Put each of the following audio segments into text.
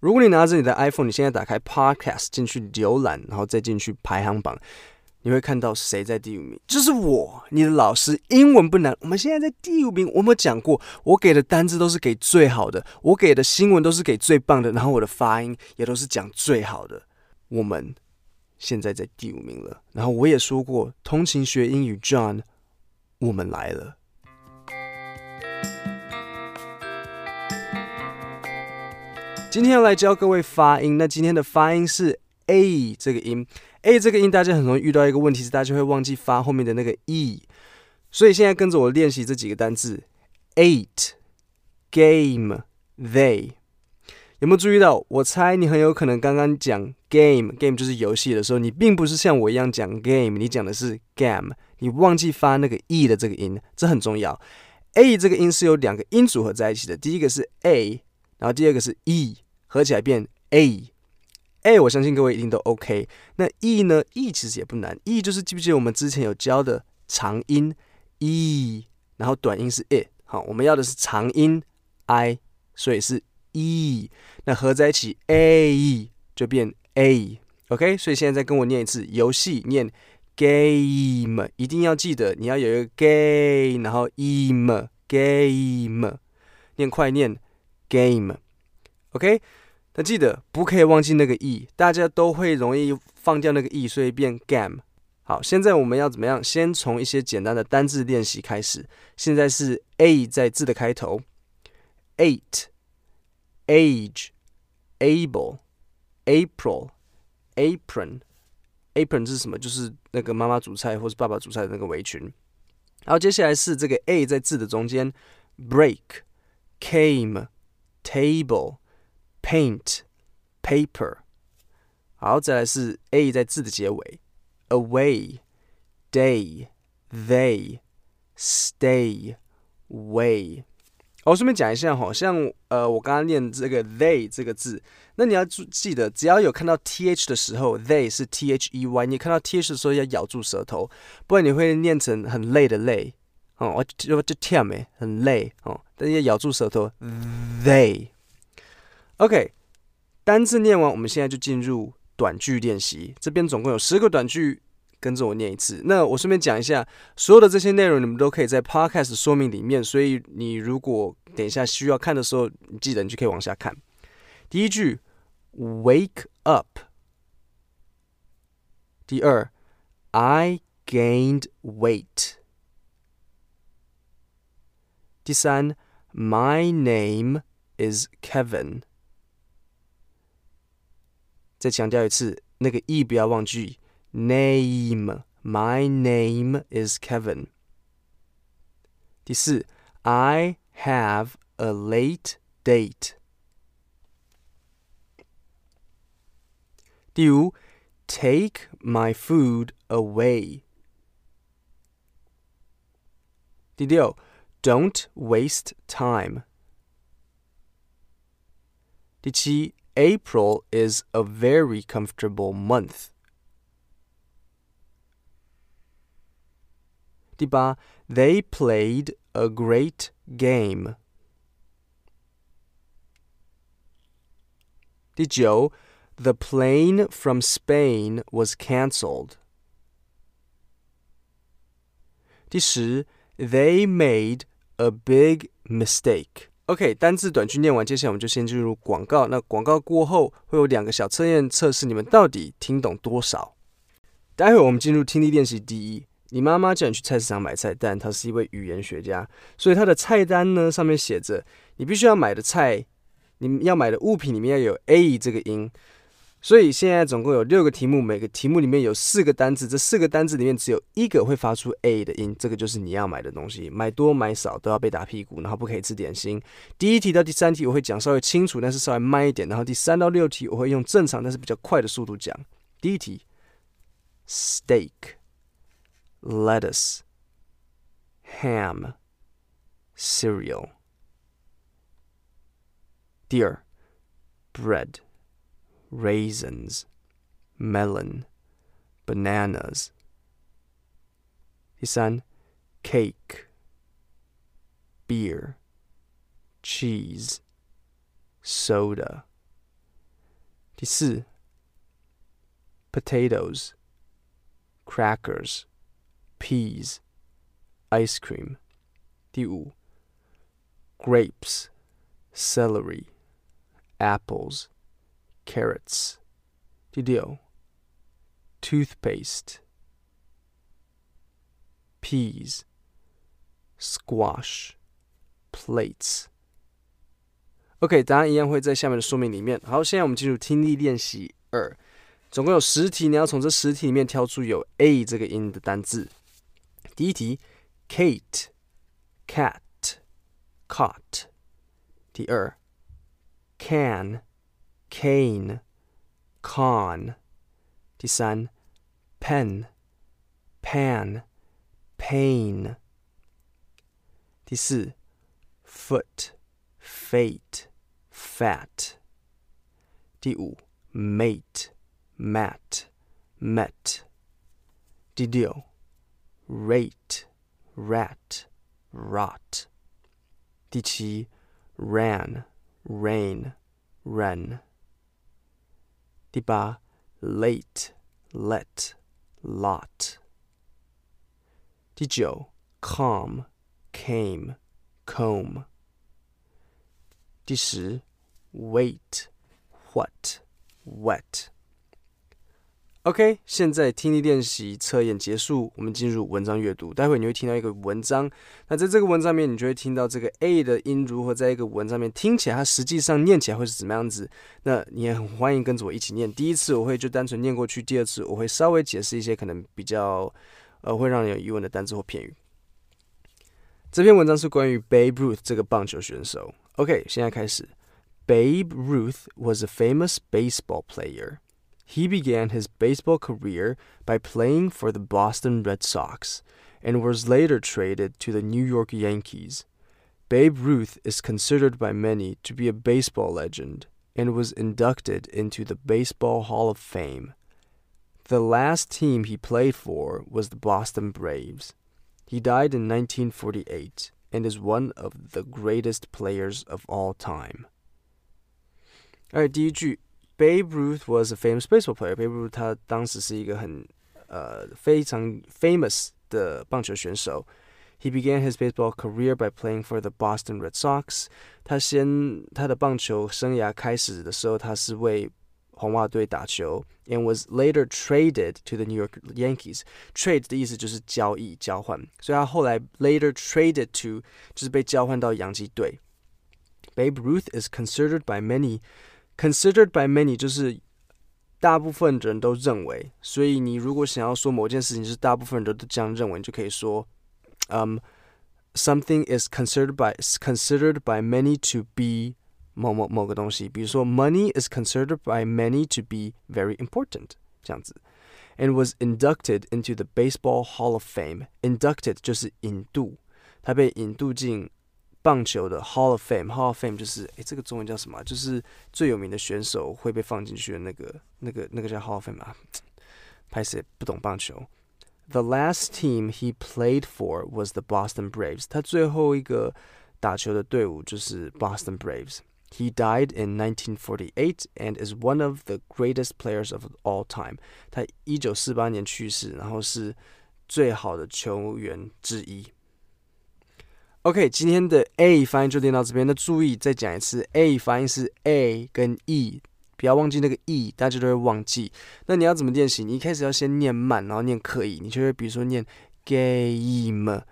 如果你拿着你的 iPhone，你现在打开 Podcast 进去浏览，然后再进去排行榜，你会看到谁在第五名？就是我，你的老师。英文不难，我们现在在第五名。我们讲过，我给的单字都是给最好的，我给的新闻都是给最棒的，然后我的发音也都是讲最好的。我们现在在第五名了。然后我也说过，通勤学英语，John，我们来了。今天要来教各位发音。那今天的发音是 A 这个音，A 这个音大家很容易遇到一个问题是，大家会忘记发后面的那个 E。所以现在跟着我练习这几个单字：ate、game、they。有没有注意到？我猜你很有可能刚刚讲 game，game 就是游戏的时候，你并不是像我一样讲 game，你讲的是 game，你忘记发那个 E 的这个音，这很重要。A 这个音是由两个音组合在一起的，第一个是 A。然后第二个是 e，合起来变 a，a 我相信各位一定都 OK。那 e 呢？e 其实也不难，e 就是记不记得我们之前有教的长音 e，然后短音是 i，好，我们要的是长音 i，所以是 e，那合在一起 a 就变 a，OK？所以现在再跟我念一次，游戏念 game，一定要记得你要有一个 game，然后 im，game，念快念。game。OK，那记得不可以忘记那个 e，大家都会容易放掉那个 e，所以变 game。好，现在我们要怎么样？先从一些简单的单字练习开始。现在是 a 在字的开头，eight，age，able，April，、apron。apron 是什么？就是那个妈妈煮菜或是爸爸煮菜的那个围裙。然后接下来是这个 a 在字的中间，break、came。Table, paint, paper。好，再来是 a 在字的结尾，away, day, they, stay, way。我顺便讲一下，好像呃，我刚刚念这个 they 这个字，那你要注记得，只要有看到 th 的时候，they 是 they，你看到 th 的时候要咬住舌头，不然你会念成很累的累。哦，我就就忝诶，很累哦，但是要咬住舌头。They，OK，单字念完，我们现在就进入短句练习。这边总共有十个短句，跟着我念一次。那我顺便讲一下，所有的这些内容你们都可以在 Podcast 说明里面，所以你如果等一下需要看的时候，你记得你就可以往下看。第一句，Wake up。第二，I gained weight。第三，My name is Kevin。再强调一次，那个 e 不要忘记，name。My name is Kevin。第四，I have a late date。第五，Take my food away。第六。 Don't waste time. 第七，April is a very comfortable month. 第八，They played a great game. 第九，The plane from Spain was cancelled. 第十 ，They made A big mistake. OK，单字短句念完，接下来我们就先进入广告。那广告过后会有两个小测验测试，你们到底听懂多少？待会我们进入听力练习第一。你妈妈叫你去菜市场买菜，但她是一位语言学家，所以她的菜单呢上面写着你必须要买的菜，你要买的物品里面要有 A 这个音。所以现在总共有六个题目，每个题目里面有四个单字，这四个单字里面只有一个会发出 a 的音，这个就是你要买的东西。买多买少都要被打屁股，然后不可以吃点心。第一题到第三题我会讲稍微清楚，但是稍微慢一点。然后第三到六题我会用正常但是比较快的速度讲。第一题：steak、lettuce、ham、cereal。第二：bread。raisins, melon, bananas. 第三，cake, beer, cheese, soda, 第四，potatoes、crackers、peas、ice cream。第五，grapes、celery、apples、 carrots。第六，toothpaste、peas、squash、plates。OK，答案一样会在下面的说明里面。好，现在我们进入听力练习二，总共有十题，你要从这十题里面挑出有 A 这个音的单字。第一题，Kate、Cat、Caught。第二，Can、 Cane、Con。第三，Pen、Pan、Pain。第四，Foot、Fate。fat。第五，mate、mat、met。第六，rate、rat、rot。第七，ran、rain、run。 第八，late、let、lot。第九，calm、came、comb。第十。Wait, what, wet. OK，现在听力练习测验结束，我们进入文章阅读。待会你会听到一个文章，那在这个文章面，你就会听到这个 A 的音如何在一个文章面听起来，它实际上念起来会是怎么样子。那你也很欢迎跟着我一起念。第一次我会就单纯念过去，第二次我会稍微解释一些可能比较呃会让你有疑问的单词或片语。这篇文章是关于 Babe Ruth 这个棒球选手。OK，现在开始。Babe Ruth was a famous baseball player. He began his baseball career by playing for the Boston Red Sox and was later traded to the New York Yankees. Babe Ruth is considered by many to be a baseball legend and was inducted into the Baseball Hall of Fame. The last team he played for was the Boston Braves. He died in 1948 and is one of the greatest players of all time. 而第一句 ，Babe Ruth was a famous baseball player。Babe Ruth 他当时是一个很呃非常 famous 的棒球选手。He began his baseball career by playing for the Boston Red Sox。他先他的棒球生涯开始的时候，他是为红袜队打球，and was later traded to the New York Yankees。Trade 的意思就是交易、交换，所以他后来 later traded to 就是被交换到洋基队。Babe Ruth is considered by many Considered by many 就是大部分人都认为，所以你如果想要说某件事情是大部分人都这样认为，你就可以说，嗯、um,，something is considered by considered by many to be 某某某个东西，比如说 money is considered by many to be very important 这样子，and was inducted into the Baseball Hall of Fame。inducted 就是引渡，他被引渡进。 棒球的 Hall of Fame，Hall of Fame 就是，诶，这个中文叫什么？就是最有名的选手会被放进去的那个、那个、那个叫 Hall of Fame 啊。拍谢不懂棒球。The last team he played for was the Boston Braves。他最后一个打球的队伍就是 Boston Braves。He died in 1948 and is one of the greatest players of all time。他一九四八年去世，然后是最好的球员之一。 OK，今天的 A 发音就练到这边。那注意再讲一次，A 发音是 A 跟 E，不要忘记那个 E，大家都会忘记。那你要怎么练习？你一开始要先念慢，然后念刻意。你就会比如说念 game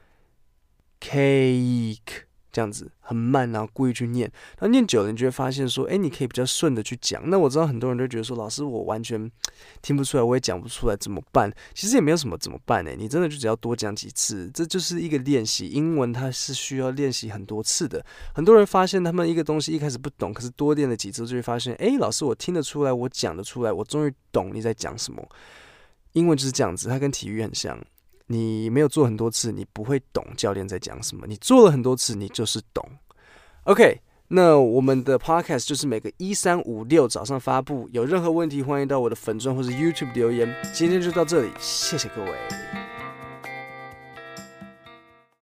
cake。这样子很慢，然后故意去念，然后念久了，你就会发现说，哎，你可以比较顺的去讲。那我知道很多人都觉得说，老师我完全听不出来，我也讲不出来，怎么办？其实也没有什么怎么办呢？你真的就只要多讲几次，这就是一个练习。英文它是需要练习很多次的。很多人发现他们一个东西一开始不懂，可是多练了几次就会发现，哎，老师我听得出来，我讲得出来，我终于懂你在讲什么。英文就是这样子，它跟体育很像。你没有做很多次，你不会懂教练在讲什么。你做了很多次，你就是懂。OK，那我们的 Podcast 就是每个一三五六早上发布。有任何问题，欢迎到我的粉钻或者 YouTube 留言。今天就到这里，谢谢各位。